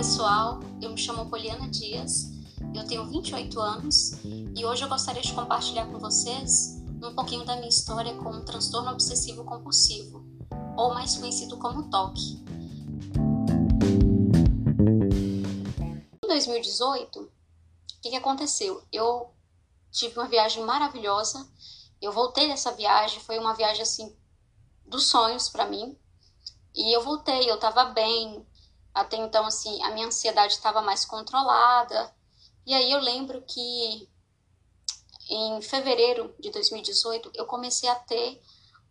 pessoal, eu me chamo Poliana Dias, eu tenho 28 anos e hoje eu gostaria de compartilhar com vocês um pouquinho da minha história com o transtorno obsessivo compulsivo, ou mais conhecido como TOC. Em 2018, o que, aconteceu? Eu tive uma viagem maravilhosa, eu voltei dessa viagem, foi uma viagem assim dos sonhos para mim. E eu voltei, eu estava bem, até então, assim, a minha ansiedade estava mais controlada. E aí eu lembro que em fevereiro de 2018 eu comecei a ter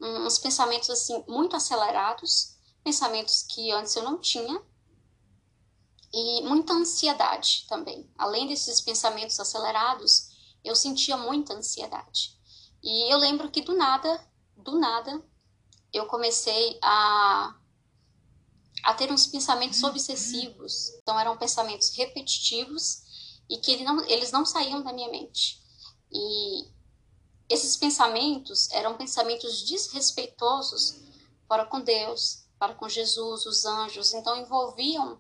uns pensamentos assim muito acelerados, pensamentos que antes eu não tinha. E muita ansiedade também. Além desses pensamentos acelerados, eu sentia muita ansiedade. E eu lembro que do nada, do nada, eu comecei a a ter uns pensamentos obsessivos. Então eram pensamentos repetitivos e que ele não, eles não saíam da minha mente. E esses pensamentos eram pensamentos desrespeitosos para com Deus, para com Jesus, os anjos, então envolviam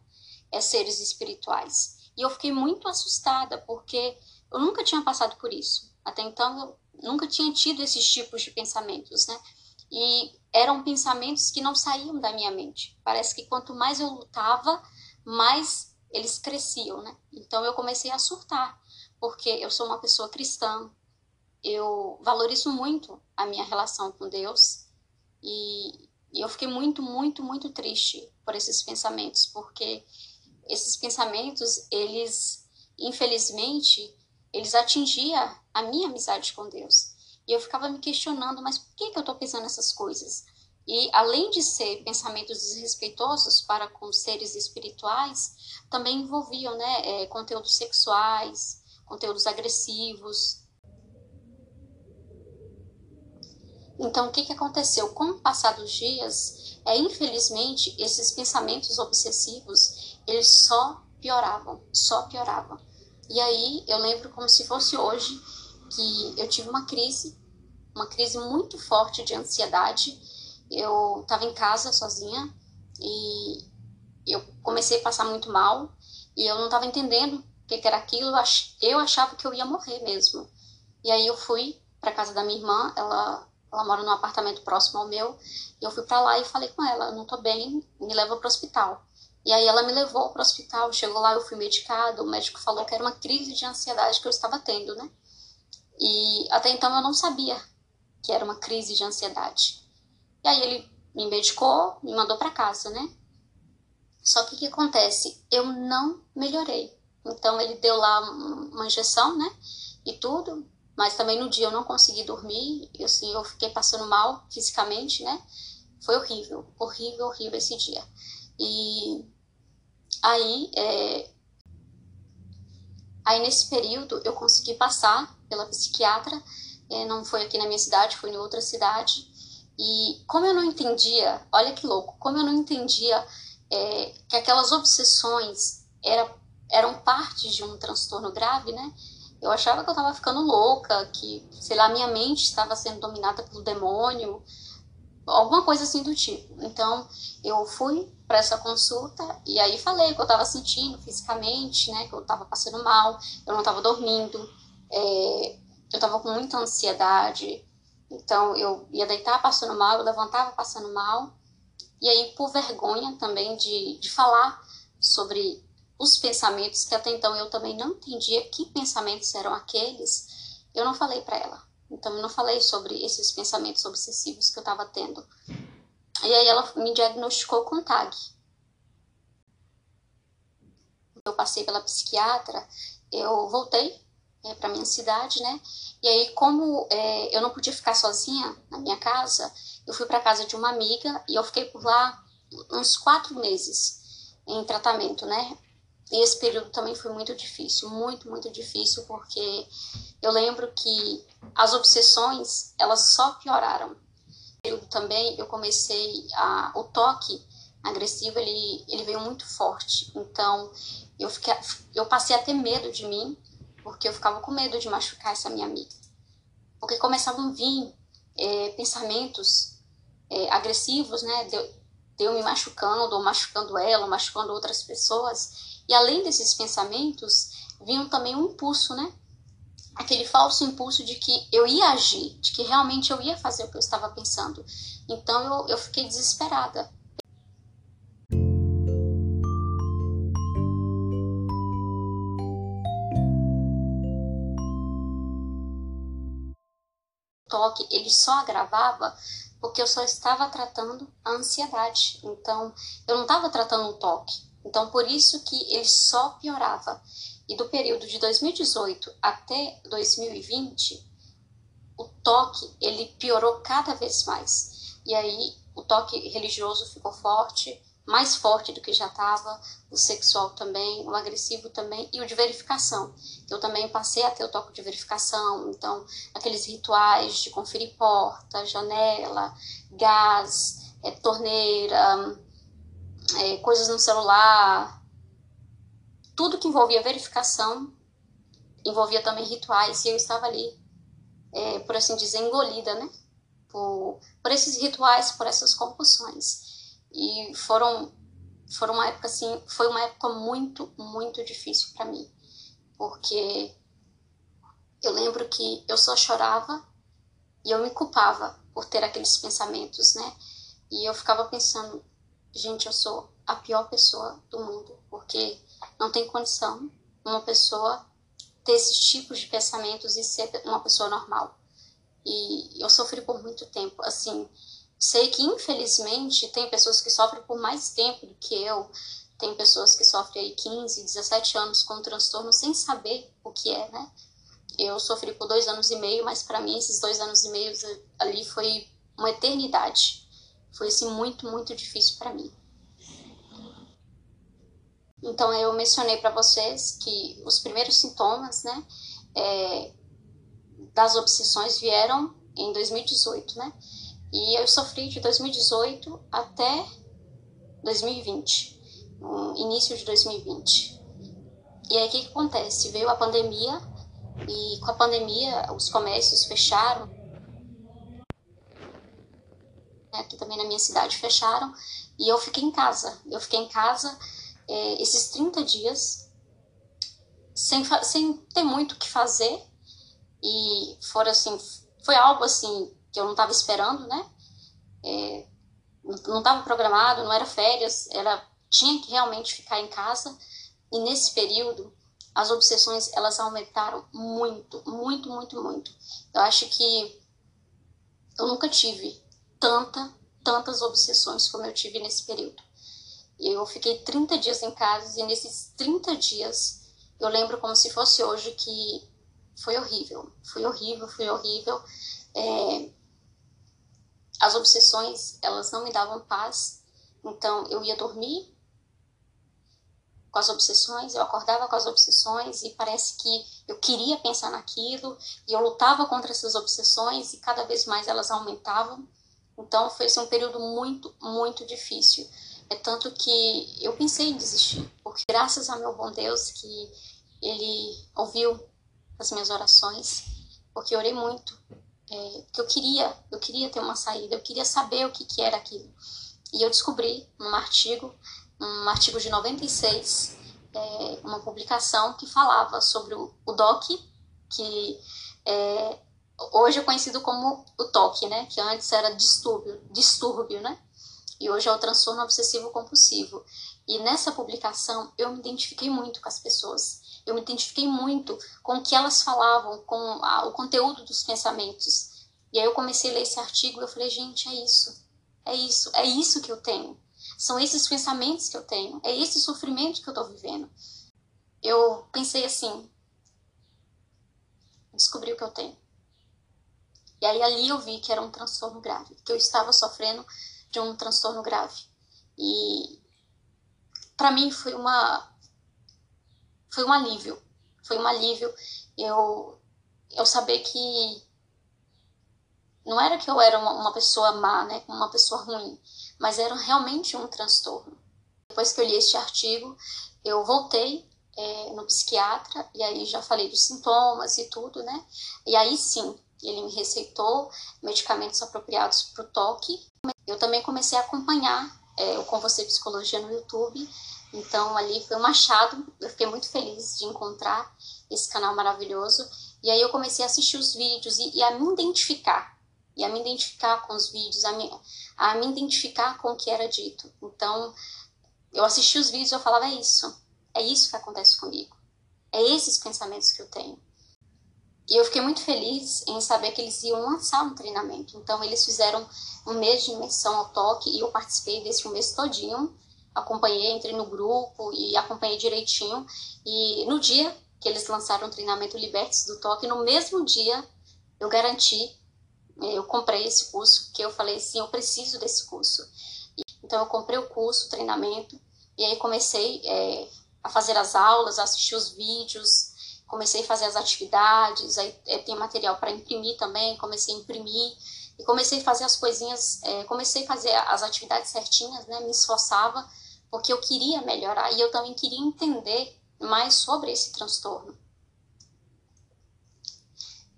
é, seres espirituais. E eu fiquei muito assustada porque eu nunca tinha passado por isso. Até então eu nunca tinha tido esses tipos de pensamentos, né? E eram pensamentos que não saíam da minha mente. Parece que quanto mais eu lutava, mais eles cresciam, né? Então eu comecei a surtar, porque eu sou uma pessoa cristã, eu valorizo muito a minha relação com Deus e, e eu fiquei muito, muito, muito triste por esses pensamentos, porque esses pensamentos, eles, infelizmente, eles atingiam a minha amizade com Deus. E eu ficava me questionando, mas por que, que eu estou pensando essas coisas? E além de ser pensamentos desrespeitosos para com seres espirituais, também envolviam né, é, conteúdos sexuais, conteúdos agressivos. Então, o que, que aconteceu? Com o passar dos dias, é, infelizmente, esses pensamentos obsessivos, eles só pioravam, só pioravam. E aí, eu lembro como se fosse hoje, que eu tive uma crise, uma crise muito forte de ansiedade. Eu estava em casa sozinha e eu comecei a passar muito mal e eu não estava entendendo o que, que era aquilo. Eu achava que eu ia morrer mesmo. E aí eu fui para casa da minha irmã, ela ela mora num apartamento próximo ao meu, e eu fui para lá e falei com ela, não tô bem, me leva para o hospital. E aí ela me levou para o hospital, chegou lá, eu fui medicada, o médico falou que era uma crise de ansiedade que eu estava tendo, né? E até então eu não sabia que era uma crise de ansiedade. E aí ele me medicou, me mandou para casa, né? Só que o que acontece? Eu não melhorei. Então ele deu lá uma injeção, né? E tudo, mas também no dia eu não consegui dormir, e assim, eu fiquei passando mal fisicamente, né? Foi horrível, horrível, horrível esse dia. E aí, é... aí nesse período eu consegui passar pela psiquiatra, não foi aqui na minha cidade, foi em outra cidade. E como eu não entendia, olha que louco, como eu não entendia é, que aquelas obsessões era, eram parte de um transtorno grave, né? Eu achava que eu estava ficando louca, que, sei lá, minha mente estava sendo dominada pelo demônio, alguma coisa assim do tipo. Então, eu fui para essa consulta e aí falei o que eu estava sentindo fisicamente, né? Que eu estava passando mal, eu não estava dormindo, é, eu estava com muita ansiedade, então eu ia deitar passando mal, eu levantava passando mal. E aí, por vergonha também de, de falar sobre os pensamentos, que até então eu também não entendia que pensamentos eram aqueles, eu não falei para ela. Então eu não falei sobre esses pensamentos obsessivos que eu estava tendo. E aí ela me diagnosticou com TAG. Eu passei pela psiquiatra, eu voltei é, para minha cidade, né? E aí, como é, eu não podia ficar sozinha na minha casa, eu fui para casa de uma amiga e eu fiquei por lá uns quatro meses em tratamento, né? E esse período também foi muito difícil, muito, muito difícil, porque eu lembro que as obsessões, elas só pioraram. Eu também, eu comecei a... O toque agressivo, ele, ele veio muito forte. Então, eu, fiquei, eu passei a ter medo de mim, porque eu ficava com medo de machucar essa minha amiga. Porque começavam a vir é, pensamentos é, agressivos, né, de, de, eu me machucando, ou machucando ela, ou machucando outras pessoas, E além desses pensamentos, vinham também um impulso, né? Aquele falso impulso de que eu ia agir, de que realmente eu ia fazer o que eu estava pensando. Então eu, eu fiquei desesperada. Toque ele só agravava porque eu só estava tratando a ansiedade. Então, eu não estava tratando o toque. Então, por isso que ele só piorava. E do período de 2018 até 2020, o toque ele piorou cada vez mais. E aí o toque religioso ficou forte, mais forte do que já estava, o sexual também, o agressivo também e o de verificação. Eu também passei a ter o toque de verificação, então aqueles rituais de conferir porta, janela, gás, é, torneira, é, coisas no celular, tudo que envolvia verificação envolvia também rituais e eu estava ali, é, por assim dizer, engolida, né? Por, por esses rituais, por essas compulsões. E foram foram uma época assim, foi uma época muito, muito difícil para mim, porque eu lembro que eu só chorava e eu me culpava por ter aqueles pensamentos, né? E eu ficava pensando, gente, eu sou a pior pessoa do mundo, porque não tem condição uma pessoa ter esses tipos de pensamentos e ser uma pessoa normal. E eu sofri por muito tempo, assim, Sei que, infelizmente, tem pessoas que sofrem por mais tempo do que eu. Tem pessoas que sofrem aí 15, 17 anos com transtorno sem saber o que é, né? Eu sofri por dois anos e meio, mas para mim esses dois anos e meio ali foi uma eternidade. Foi assim muito, muito difícil para mim. Então eu mencionei para vocês que os primeiros sintomas, né, é, das obsessões vieram em 2018, né? E eu sofri de 2018 até 2020, no início de 2020. E aí o que, que acontece? Veio a pandemia e com a pandemia os comércios fecharam. Aqui também na minha cidade fecharam e eu fiquei em casa. Eu fiquei em casa é, esses 30 dias sem, sem ter muito o que fazer e foram assim, foi algo assim que eu não estava esperando, né? É, não estava programado, não era férias, era tinha que realmente ficar em casa. E nesse período, as obsessões elas aumentaram muito, muito, muito, muito. Eu acho que eu nunca tive tanta, tantas obsessões como eu tive nesse período. Eu fiquei 30 dias em casa e nesses 30 dias eu lembro como se fosse hoje que foi horrível, foi horrível, foi horrível. É, as obsessões, elas não me davam paz. Então, eu ia dormir com as obsessões, eu acordava com as obsessões e parece que eu queria pensar naquilo e eu lutava contra essas obsessões e cada vez mais elas aumentavam. Então, foi assim, um período muito, muito difícil. É tanto que eu pensei em desistir, porque graças ao meu bom Deus que ele ouviu as minhas orações, porque eu orei muito é, que eu queria, eu queria ter uma saída, eu queria saber o que, que era aquilo. E eu descobri num artigo, um artigo de 96, é, uma publicação que falava sobre o, o DOC, que é, hoje é conhecido como o TOC, né? Que antes era distúrbio, distúrbio, né? E hoje é o transtorno obsessivo compulsivo. E nessa publicação eu me identifiquei muito com as pessoas eu me identifiquei muito com o que elas falavam, com a, o conteúdo dos pensamentos. E aí eu comecei a ler esse artigo e eu falei, gente, é isso. É isso, é isso que eu tenho. São esses pensamentos que eu tenho, é esse sofrimento que eu estou vivendo. Eu pensei assim, descobri o que eu tenho. E aí ali eu vi que era um transtorno grave, que eu estava sofrendo de um transtorno grave. E para mim foi uma foi um alívio. Foi um alívio eu, eu saber que não era que eu era uma, uma pessoa má, né, uma pessoa ruim, mas era realmente um transtorno. Depois que eu li este artigo, eu voltei é, no psiquiatra e aí já falei dos sintomas e tudo, né? E aí sim, ele me receitou medicamentos apropriados para o toque. Eu também comecei a acompanhar é, o Com Você Psicologia no YouTube. Então ali foi um achado, eu fiquei muito feliz de encontrar esse canal maravilhoso. E aí eu comecei a assistir os vídeos e, e a me identificar, e a me identificar com os vídeos, a me, a me identificar com o que era dito. Então eu assisti os vídeos e eu falava, é isso, é isso que acontece comigo. É esses pensamentos que eu tenho. E eu fiquei muito feliz em saber que eles iam lançar um treinamento. Então, eles fizeram um mês de imersão ao toque e eu participei desse um mês todinho. Acompanhei, entrei no grupo e acompanhei direitinho. E no dia que eles lançaram o treinamento Libertes do Toque, no mesmo dia eu garanti, eu comprei esse curso, porque eu falei assim, eu preciso desse curso. Então, eu comprei o curso, o treinamento, e aí comecei é, a fazer as aulas, a assistir os vídeos, comecei a fazer as atividades, aí é, tem material para imprimir também, comecei a imprimir e comecei a fazer as coisinhas, é, comecei a fazer as atividades certinhas, né, me esforçava porque eu queria melhorar e eu também queria entender mais sobre esse transtorno.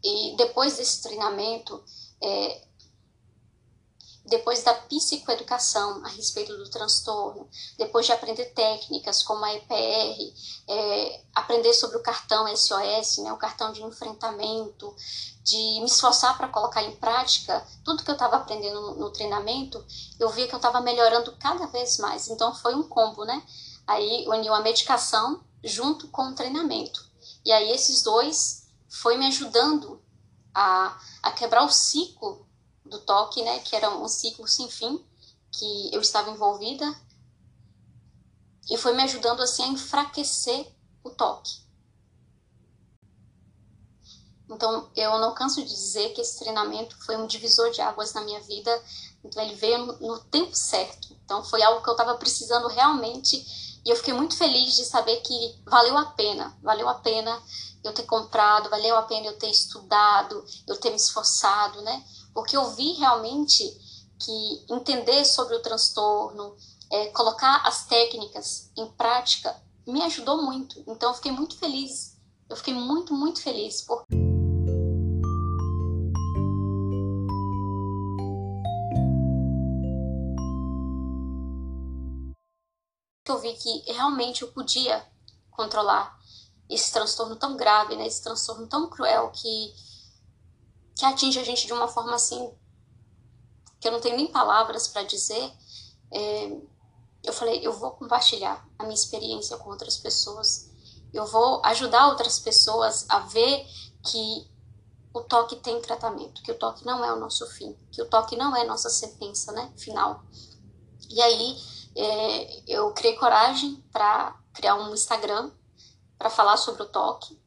E depois desse treinamento, é, depois da psicoeducação a respeito do transtorno, depois de aprender técnicas como a EPR, é, aprender sobre o cartão SOS, né, o cartão de enfrentamento, de me esforçar para colocar em prática tudo que eu estava aprendendo no, no, treinamento, eu via que eu estava melhorando cada vez mais. Então foi um combo, né? Aí uniu a medicação junto com o treinamento. E aí esses dois foi me ajudando a, a quebrar o ciclo do toque, né, que era um ciclo sem fim, que eu estava envolvida, e foi me ajudando assim a enfraquecer o toque. Então, eu não canso de dizer que esse treinamento foi um divisor de águas na minha vida. Então, ele veio no, no tempo certo. Então, foi algo que eu estava precisando realmente. E eu fiquei muito feliz de saber que valeu a pena. Valeu a pena eu ter comprado, valeu a pena eu ter estudado, eu ter me esforçado, né? Porque eu vi realmente que entender sobre o transtorno, é, colocar as técnicas em prática, me ajudou muito. Então eu fiquei muito feliz. Eu fiquei muito, muito feliz. Por... Eu vi que realmente eu podia controlar esse transtorno tão grave, né? esse transtorno tão cruel que que atinge a gente de uma forma assim que eu não tenho nem palavras para dizer. É, eu falei, eu vou compartilhar a minha experiência com outras pessoas. Eu vou ajudar outras pessoas a ver que o toque tem tratamento, que o toque não é o nosso fim, que o toque não é nossa sentença, né, final. E aí é, eu criei coragem para criar um Instagram para falar sobre o toque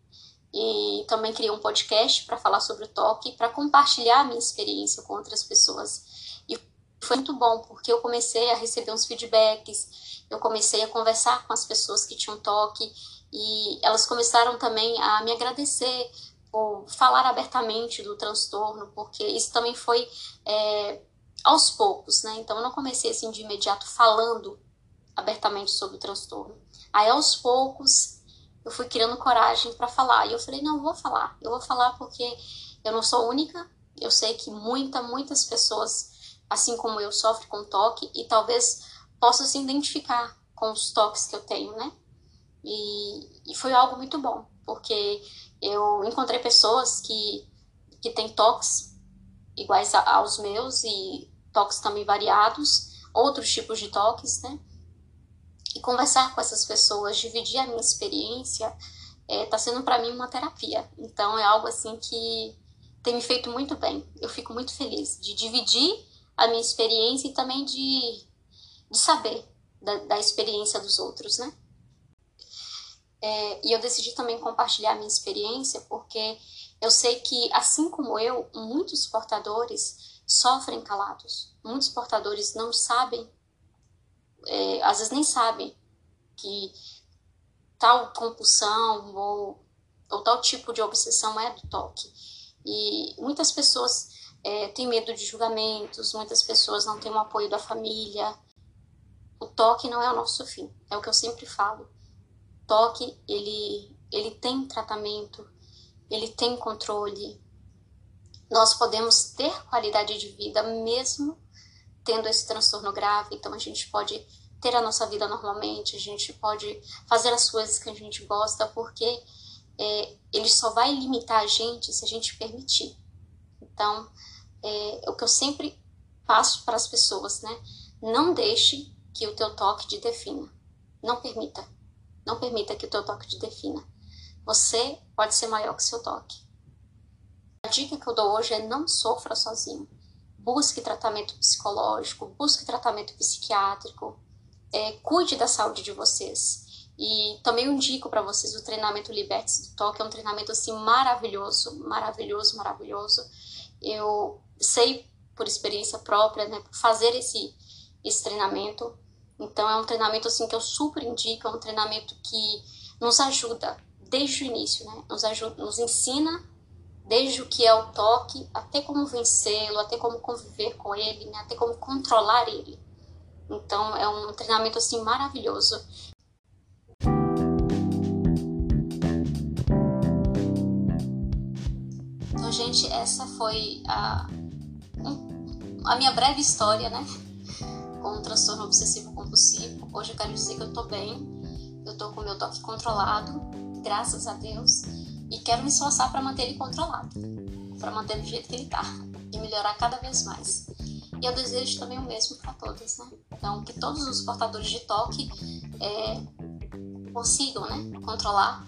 e também criei um podcast para falar sobre o toque, para compartilhar a minha experiência com outras pessoas. E foi muito bom, porque eu comecei a receber uns feedbacks, eu comecei a conversar com as pessoas que tinham toque, e elas começaram também a me agradecer por falar abertamente do transtorno, porque isso também foi é, aos poucos, né? Então eu não comecei assim de imediato falando abertamente sobre o transtorno. Aí aos poucos eu fui criando coragem para falar. E eu falei, não, eu vou falar. Eu vou falar porque eu não sou única. Eu sei que muita, muitas pessoas, assim como eu, sofrem com toque e talvez possam se identificar com os toques que eu tenho, né? E, e foi algo muito bom, porque eu encontrei pessoas que, que têm toques iguais aos meus e toques também variados, outros tipos de toques, né? E conversar com essas pessoas, dividir a minha experiência, está é, sendo para mim uma terapia. Então é algo assim que tem me feito muito bem. Eu fico muito feliz de dividir a minha experiência e também de, de saber da, da experiência dos outros, né? É, e eu decidi também compartilhar a minha experiência porque eu sei que, assim como eu, muitos portadores sofrem calados. Muitos portadores não sabem é, às vezes nem sabem que tal compulsão ou, ou tal tipo de obsessão é do toque. E muitas pessoas é, têm medo de julgamentos, muitas pessoas não têm o apoio da família. O toque não é o nosso fim, é o que eu sempre falo. O toque, ele, ele tem tratamento, ele tem controle. Nós podemos ter qualidade de vida mesmo tendo esse transtorno grave, então a gente pode ter a nossa vida normalmente, a gente pode fazer as coisas que a gente gosta, porque é, ele só vai limitar a gente se a gente permitir. Então, é, o que eu sempre passo para as pessoas, né? Não deixe que o teu toque te defina. Não permita. Não permita que o teu toque te defina. Você pode ser maior que seu toque. A dica que eu dou hoje é não sofra sozinho. Busque tratamento psicológico, busque tratamento psiquiátrico, é, cuide da saúde de vocês. E também indico para vocês o treinamento Libertes do Toque, é um treinamento assim maravilhoso, maravilhoso, maravilhoso. Eu sei por experiência própria, né, fazer esse esse treinamento. Então é um treinamento assim que eu super indico, é um treinamento que nos ajuda desde o início, né? Nos ajuda, nos ensina desde o que é o toque, até como vencê-lo, até como conviver com ele, né? até como controlar ele. Então é um treinamento assim maravilhoso. Então, gente, essa foi a, a minha breve história, né? Com o transtorno obsessivo compulsivo. Hoje eu quero dizer que eu tô bem, eu tô com meu toque controlado, graças a Deus, e quero me esforçar para manter ele controlado, para manter do jeito que ele tá e melhorar cada vez mais. E eu desejo também o mesmo para todas, né? Então, que todos os portadores de toque é, consigam, né? Controlar,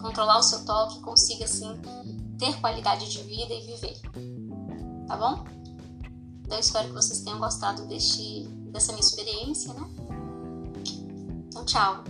controlar o seu toque, consiga, assim, ter qualidade de vida e viver. Tá bom? Então, eu espero que vocês tenham gostado deste, dessa minha experiência, né? Então, tchau!